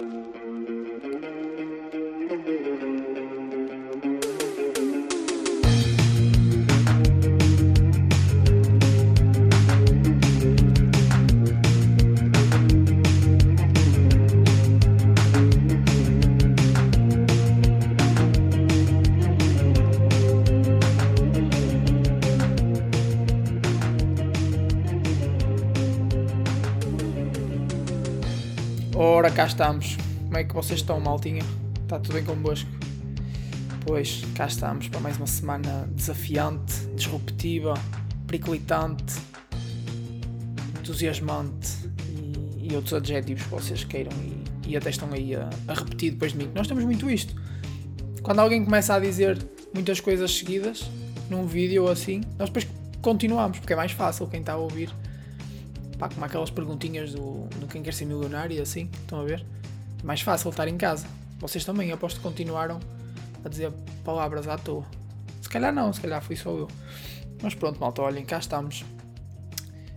Ora, cá estamos. Como é que vocês estão, maltinha? Está tudo bem convosco? Pois, cá estamos para mais uma semana desafiante, disruptiva, periclitante, entusiasmante e, e outros adjetivos que vocês queiram e, e até estão aí a, a, repetir depois de mim. Nós temos muito isto. Quando alguém começa a dizer muitas coisas seguidas, num vídeo ou assim, nós depois continuamos, porque é mais fácil quem está a ouvir Pá, como aquelas perguntinhas do, do Quem Quer Ser Milionário e assim, estão a ver? É mais fácil estar em casa. Vocês também, aposto que continuaram a dizer palavras à toa. Se calhar não, se calhar fui só eu. Mas pronto, malta, olhem, cá estamos.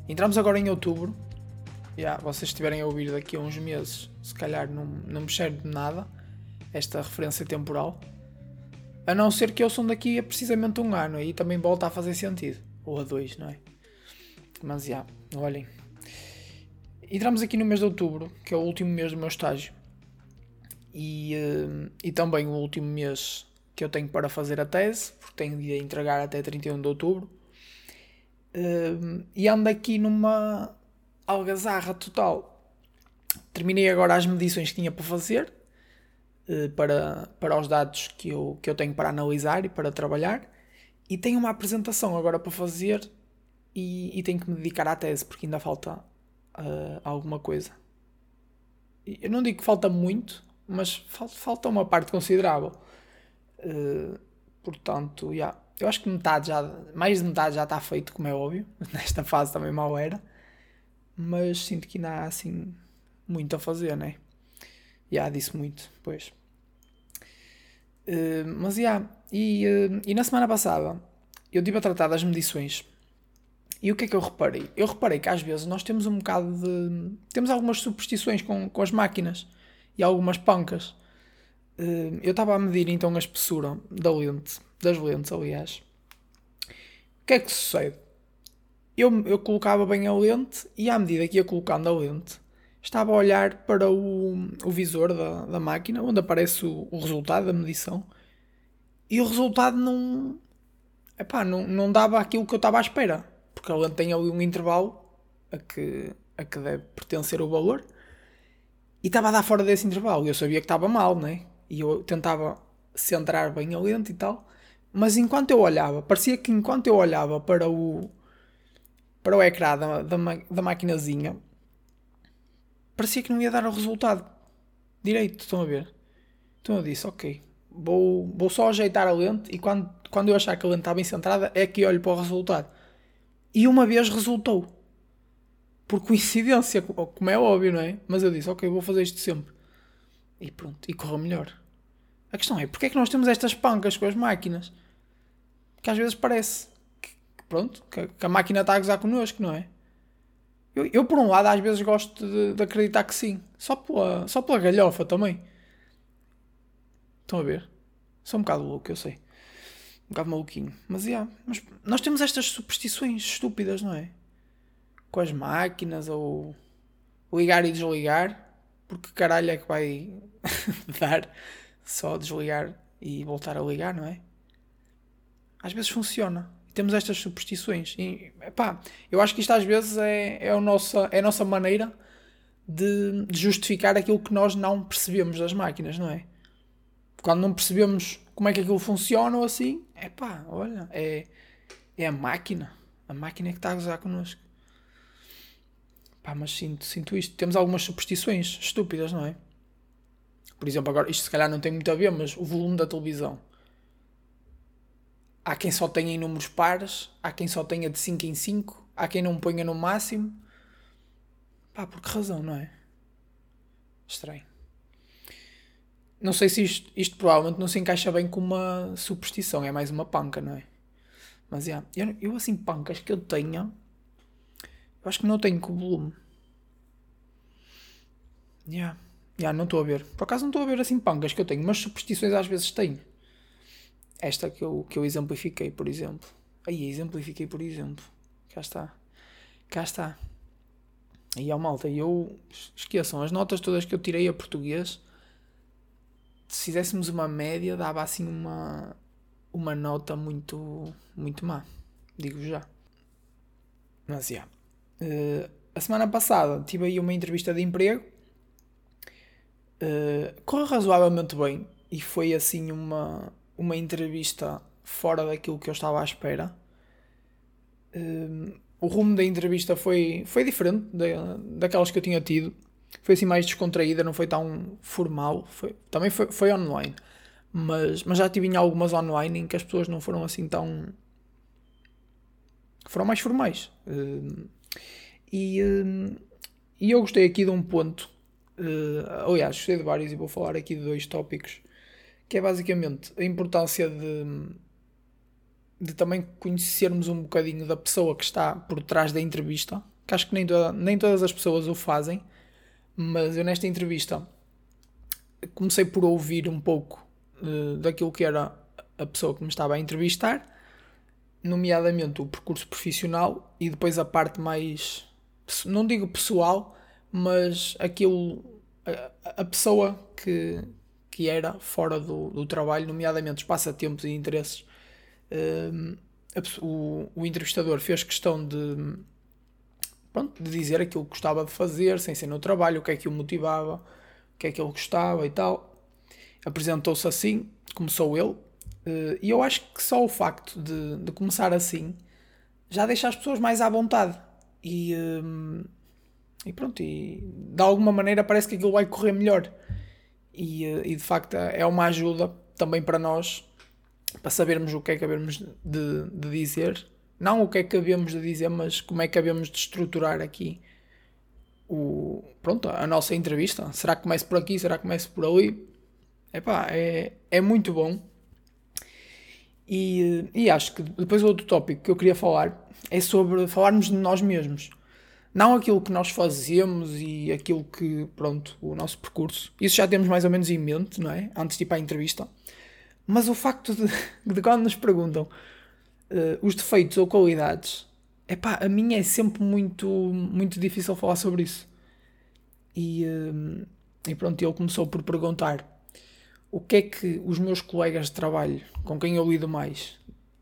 Entramos agora em outubro. Yeah, vocês estiverem a ouvir daqui a uns meses, se calhar não, não me de nada esta referência temporal. A não ser que eu sou daqui a precisamente um ano, aí também volta a fazer sentido. Ou a dois, não é? Mas já, yeah, olhem, entramos aqui no mês de outubro, que é o último mês do meu estágio, e, uh, e também o último mês que eu tenho para fazer a tese, porque tenho de entregar até 31 de outubro, uh, e ando aqui numa algazarra total. Terminei agora as medições que tinha para fazer, uh, para, para os dados que eu, que eu tenho para analisar e para trabalhar, e tenho uma apresentação agora para fazer e, e tenho que me dedicar à tese, porque ainda falta uh, alguma coisa. Eu não digo que falta muito, mas falta uma parte considerável. Uh, portanto, yeah. eu acho que metade já, mais de metade já está feito, como é óbvio. Nesta fase também mal era. Mas sinto que ainda há assim muito a fazer, né? Já yeah, disse muito, pois. Uh, mas já, yeah. e, uh, e na semana passada eu estive a tratar das medições e o que é que eu reparei? Eu reparei que às vezes nós temos um bocado de. Temos algumas superstições com, com as máquinas e algumas pancas. Eh, eu estava a medir então a espessura da lente, das lentes, aliás. O que é que sucede? Eu, eu colocava bem a lente e à medida que ia colocando a lente, estava a olhar para o, o visor da, da máquina, onde aparece o, o resultado da medição, e o resultado não. Epá, não, não dava aquilo que eu estava à espera porque ela tem ali um intervalo a que, a que deve pertencer o valor e estava a dar fora desse intervalo. Eu sabia que estava mal, né? E eu tentava centrar bem a lente e tal, mas enquanto eu olhava, parecia que enquanto eu olhava para o para o ecrã da, da, da maquinazinha, parecia que não ia dar o resultado direito. Estão a ver? Então eu disse: Ok, vou, vou só ajeitar a lente e quando, quando eu achar que a lente está bem centrada, é que olho para o resultado. E uma vez resultou. Por coincidência, como é óbvio, não é? Mas eu disse, ok, vou fazer isto sempre. E pronto, e correu melhor. A questão é, porque é que nós temos estas pancas com as máquinas? Que às vezes parece que, pronto, que a máquina está a gozar connosco, não é? Eu, eu, por um lado, às vezes gosto de, de, acreditar que sim. Só pela, só pela galhofa também. Estão a ver? Sou um bocado louco, eu sei um bocado maluquinho. Mas, yeah, mas nós temos estas superstições estúpidas, não é? Com as máquinas ou ligar e desligar. Porque caralho é que vai dar só desligar e voltar a ligar, não é? Às vezes funciona. Temos estas superstições. E, epá, eu acho que isto às vezes é, é, a, nossa, é a nossa maneira de, de justificar aquilo que nós não percebemos das máquinas, não é? Quando não percebemos como é que aquilo funciona ou assim, é pá, olha, é, é a máquina. A máquina é que está a gozar connosco. Pá, mas sinto, sinto isto. Temos algumas superstições estúpidas, não é? Por exemplo, agora, isto se calhar não tem muito a ver, mas o volume da televisão. Há quem só tenha em números pares, há quem só tenha de 5 em 5, há quem não ponha no máximo. Pá, por que razão, não é? Estranho. Não sei se isto, isto provavelmente não se encaixa bem com uma superstição, é mais uma panca, não é? Mas yeah, eu, eu assim, pancas que eu tenha, eu acho que não tenho com volume. Yeah. Já, não estou a ver. Por acaso não estou a ver assim pancas que eu tenho, mas superstições às vezes tenho. Esta que eu, que eu exemplifiquei, por exemplo. Aí, exemplifiquei, por exemplo. Cá está. Cá está. E ao malta, eu esqueçam, as notas todas que eu tirei a português, se fizéssemos uma média, dava assim uma, uma nota muito, muito má. Digo já. Mas já. Uh, a semana passada tive aí uma entrevista de emprego. Uh, razoavelmente bem e foi assim uma, uma entrevista fora daquilo que eu estava à espera. Uh, o rumo da entrevista foi, foi diferente da, daquelas que eu tinha tido. Foi assim mais descontraída, não foi tão formal. Foi, também foi, foi online. Mas, mas já tive em algumas online em que as pessoas não foram assim tão. foram mais formais. Uh, e, uh, e eu gostei aqui de um ponto. Uh, aliás, gostei de vários e vou falar aqui de dois tópicos. Que é basicamente a importância de de também conhecermos um bocadinho da pessoa que está por trás da entrevista, que acho que nem, toda, nem todas as pessoas o fazem, mas eu nesta entrevista comecei por ouvir um pouco uh, daquilo que era a pessoa que me estava a entrevistar, nomeadamente o percurso profissional e depois a parte mais, não digo pessoal, mas aquilo, a, a pessoa que, que era fora do, do trabalho, nomeadamente os passatempos e interesses o, o entrevistador fez questão de, pronto, de dizer aquilo que gostava de fazer, sem ser no trabalho, o que é que o motivava, o que é que ele gostava e tal. Apresentou-se assim, começou ele, uh, e eu acho que só o facto de, de começar assim já deixa as pessoas mais à vontade. E, um, e pronto, e de alguma maneira parece que aquilo vai correr melhor. E, uh, e de facto é uma ajuda também para nós para sabermos o que é que havemos de, de dizer. Não o que é que havemos de dizer, mas como é que havemos de estruturar aqui o, pronto, a nossa entrevista. Será que começa por aqui? Será que começa por ali? Epá, é, é muito bom. E, e acho que depois outro tópico que eu queria falar é sobre falarmos de nós mesmos. Não aquilo que nós fazemos e aquilo que, pronto, o nosso percurso. Isso já temos mais ou menos em mente, não é? Antes de ir para a entrevista. Mas o facto de, de quando nos perguntam uh, os defeitos ou qualidades, é pá, a minha é sempre muito, muito difícil falar sobre isso. E, uh, e pronto, ele começou por perguntar o que é que os meus colegas de trabalho, com quem eu lido mais,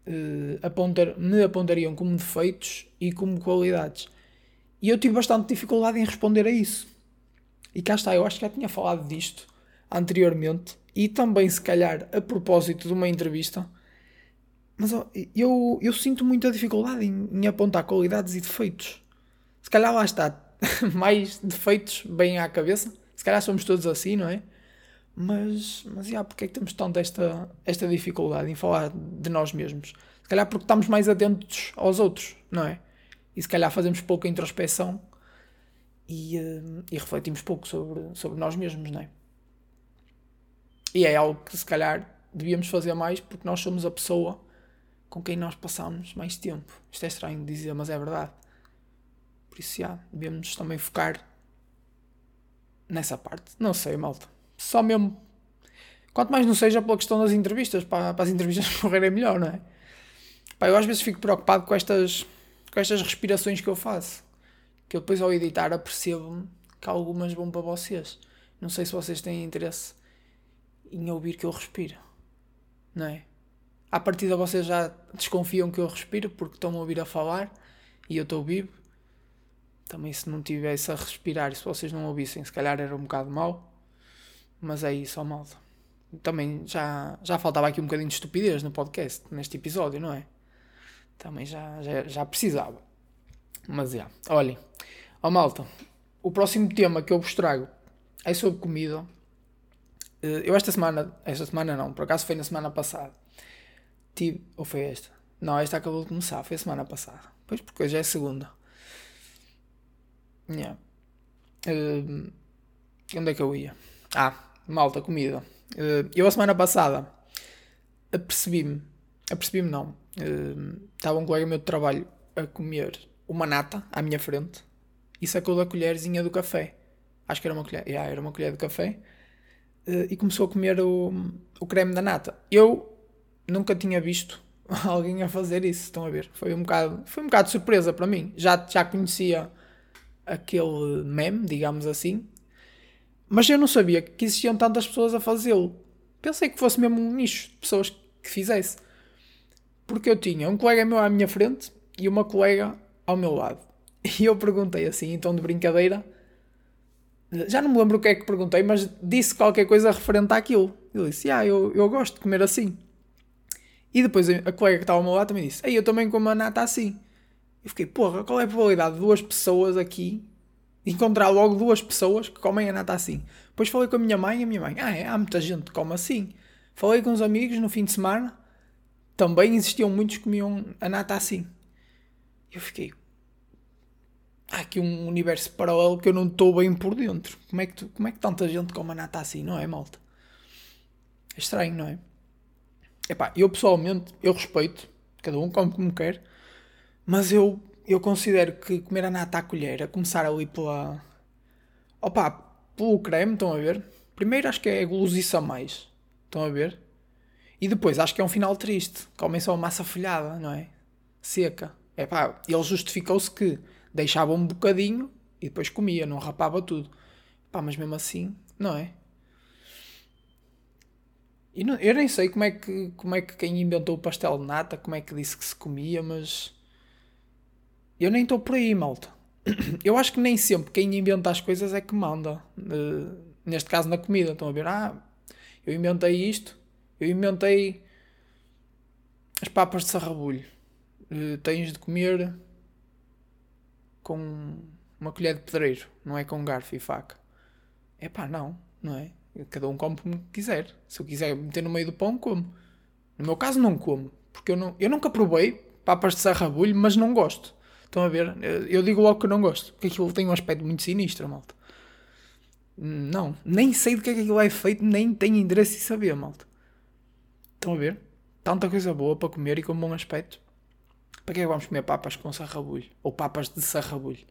uh, apontar, me apontariam como defeitos e como qualidades. E eu tive bastante dificuldade em responder a isso. E cá está, eu acho que já tinha falado disto anteriormente, e também, se calhar, a propósito de uma entrevista, mas eu, eu sinto muita dificuldade em, em apontar qualidades e defeitos. Se calhar lá está, mais defeitos bem à cabeça. Se calhar somos todos assim, não é? Mas, mas yeah, porque é que temos tanto esta, esta dificuldade em falar de nós mesmos? Se calhar porque estamos mais atentos aos outros, não é? E se calhar fazemos pouca introspeção e, uh, e refletimos pouco sobre, sobre nós mesmos, não é? E é algo que se calhar devíamos fazer mais porque nós somos a pessoa com quem nós passamos mais tempo. Isto é estranho de dizer, mas é verdade. Por isso, já, devemos também focar nessa parte. Não sei, malta. Só mesmo. Quanto mais não seja pela questão das entrevistas, para, para as entrevistas correrem melhor, não é? Pá, eu às vezes fico preocupado com estas, com estas respirações que eu faço. Que eu depois ao editar apercebo que algumas vão para vocês. Não sei se vocês têm interesse em ouvir que eu respiro, não é? À partida vocês já desconfiam que eu respiro porque estão a ouvir a falar e eu estou vivo. Também se não tivesse a respirar, se vocês não ouvissem, se calhar era um bocado mau. Mas é isso, ó malta. Também já, já faltava aqui um bocadinho de estupidez no podcast, neste episódio, não é? Também já, já, já precisava. Mas já, olhem. Ó malta, o próximo tema que eu vos trago é sobre comida eh, eu esta semana, esta semana não, por acaso foi na semana passada. Tive, ou foi esta? Não, esta acabou de começar, foi a semana passada. Pois, porque hoje é segunda. Yeah. Uh, onde é que eu ia? Ah, malta, comida. Uh, eu a semana passada apercebi-me, apercebi-me não, uh, estava um colega meu de trabalho a comer uma nata à minha frente e sacou da colherzinha do café acho que era uma colher, yeah, era uma colher de café, uh, e começou a comer o, o creme da nata. Eu nunca tinha visto alguém a fazer isso, estão a ver? Foi um bocado, foi um bocado de surpresa para mim. Já, já conhecia aquele meme, digamos assim, mas eu não sabia que existiam tantas pessoas a fazê-lo. Pensei que fosse mesmo um nicho de pessoas que fizesse. Porque eu tinha um colega meu à minha frente e uma colega ao meu lado. E eu perguntei assim, então de brincadeira, já não me lembro o que é que perguntei, mas disse qualquer coisa referente àquilo. Ele disse, ah, eu, eu gosto de comer assim. E depois a colega que estava ao meu lado também disse, ei, eu também como a nata assim. Eu fiquei, porra, qual é a probabilidade de duas pessoas aqui encontrar logo duas pessoas que comem a nata assim? Depois falei com a minha mãe e a minha mãe, ah, é, há muita gente que come assim. Falei com os amigos no fim de semana, também existiam muitos que comiam a nata assim. Eu fiquei, há aqui um universo paralelo que eu não estou bem por dentro. Como é, que tu, como é que tanta gente come a nata assim, não é, malta? É estranho, não é? Epá, eu pessoalmente, eu respeito, cada um come como quer, mas eu, eu considero que comer a nata à colher, a começar ali pela. Opa, pelo creme, estão a ver? Primeiro acho que é gulosiça mais, estão a ver? E depois acho que é um final triste, comem só a massa folhada, não é? Seca. Epá, ele justificou-se que deixava um bocadinho e depois comia, não rapava tudo. Pá, mas mesmo assim, não é? E não, eu nem sei como é, que, como é que quem inventou o pastel de nata, como é que disse que se comia, mas eu nem estou por aí, malta. Eu acho que nem sempre quem inventa as coisas é que manda. Uh, neste caso na comida. Estão a ver? Ah, eu inventei isto. Eu inventei as papas de sarrabulho. Uh, tens de comer com uma colher de pedreiro, não é com garfo e faca. É pá, não, não é? Cada um come como quiser. Se eu quiser meter no meio do pão, como. No meu caso, não como. Porque eu, não, eu nunca provei papas de sarrabulho, mas não gosto. Estão a ver? Eu digo logo que não gosto, porque aquilo tem um aspecto muito sinistro, malta. Não, nem sei do que é que aquilo é feito, nem tenho interesse em saber, malta. Estão a ver? Tanta coisa boa para comer e com bom aspecto. Para que é que vamos comer papas com sarrabulho? Ou papas de sarrabulho?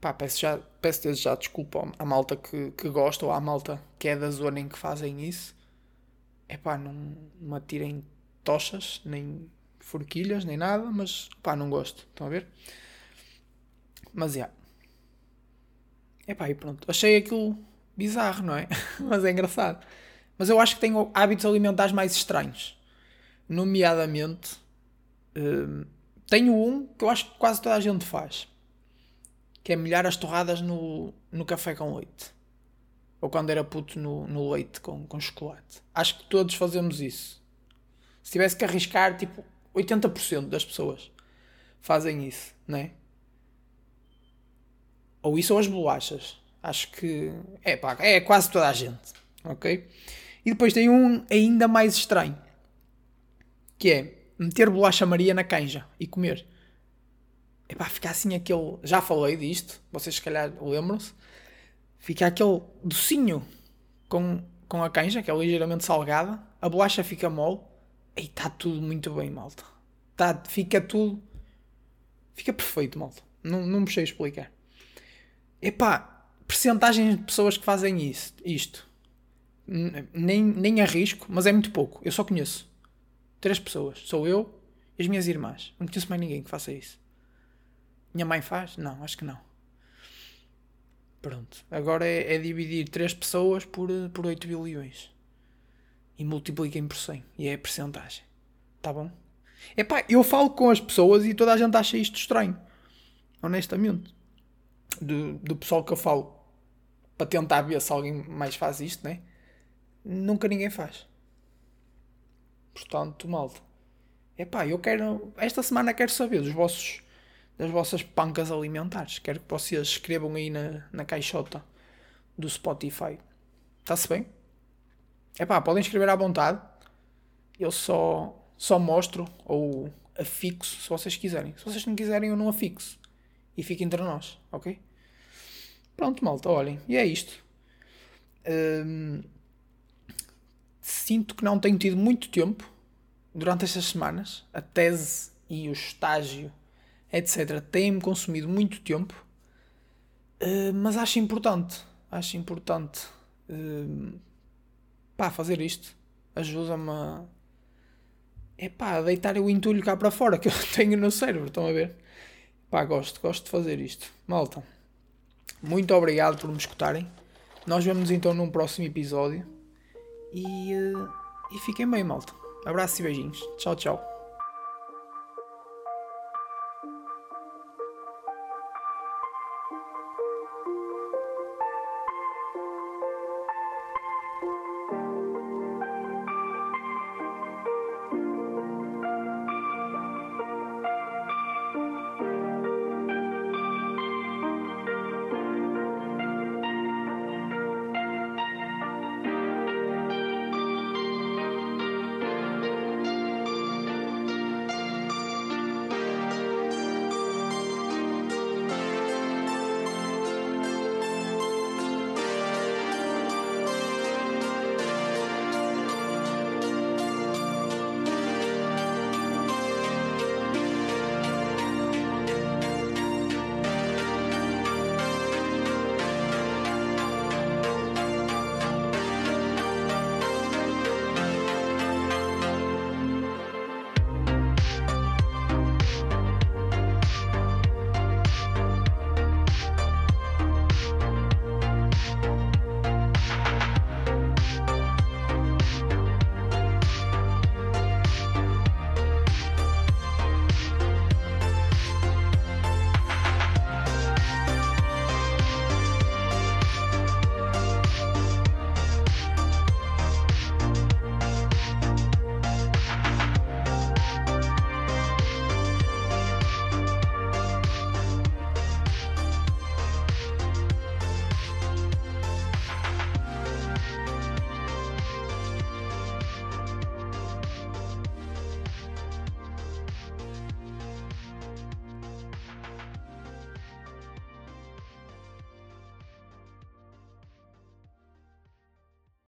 Pá, peço, já, peço desde já desculpa à malta que, que gosta ou à malta que é da zona em que fazem isso. É pá, não, não atirem tochas, nem forquilhas, nem nada, mas pá, não gosto. Estão a ver? Mas já. Yeah. Epá, e pronto. Achei aquilo bizarro, não é? mas é engraçado. Mas eu acho que tenho hábitos alimentares mais estranhos. Nomeadamente, hum, tenho um que eu acho que quase toda a gente faz. Que é molhar as torradas no, no café com leite. Ou quando era puto no, no leite com, com chocolate. Acho que todos fazemos isso. Se tivesse que arriscar, tipo, 80% das pessoas fazem isso, não é? Ou isso ou as bolachas. Acho que é pá, é quase toda a gente, ok? E depois tem um ainda mais estranho, que é meter bolacha Maria na canja e comer. É pá, fica assim aquele. Já falei disto, vocês se calhar lembram-se. Fica aquele docinho com, com a canja, que é ligeiramente salgada. A bolacha fica mole e está tudo muito bem, malta. Tá, fica tudo. Fica perfeito, malta. Não, não me sei explicar. Epá, percentagem de pessoas que fazem isso, isto. Nem, nem arrisco, mas é muito pouco. Eu só conheço três pessoas. Sou eu e as minhas irmãs. Não conheço mais ninguém que faça isso. Minha mãe faz? Não, acho que não. Pronto. Agora é, é dividir três pessoas por, por 8 bilhões e multipliquem por 100. E é a percentagem. Tá bom? Epá, eu falo com as pessoas e toda a gente acha isto estranho. Honestamente. Do, do pessoal que eu falo para tentar ver se alguém mais faz isto, né? Nunca ninguém faz. Portanto, malta. Epá, eu quero. Esta semana quero saber dos vossos. Das vossas pancas alimentares. Quero que vocês escrevam aí na, na caixota do Spotify. Está-se bem? É pá, podem escrever à vontade. Eu só, só mostro ou afixo se vocês quiserem. Se vocês não quiserem, eu não afixo. E fica entre nós, ok? Pronto, malta, olhem. E é isto. Hum, sinto que não tenho tido muito tempo durante estas semanas. A tese e o estágio, etc., têm-me consumido muito tempo. Uh, mas acho importante, acho importante uh, pá, fazer isto. Ajuda-me a, é pá, deitar o entulho cá para fora que eu tenho no cérebro, estão a ver? Pá, gosto, gosto de fazer isto. Malta, muito obrigado por me escutarem. Nós vemos então num próximo episódio. E, uh, e fiquem bem, malta. Abraços e beijinhos. Tchau, tchau.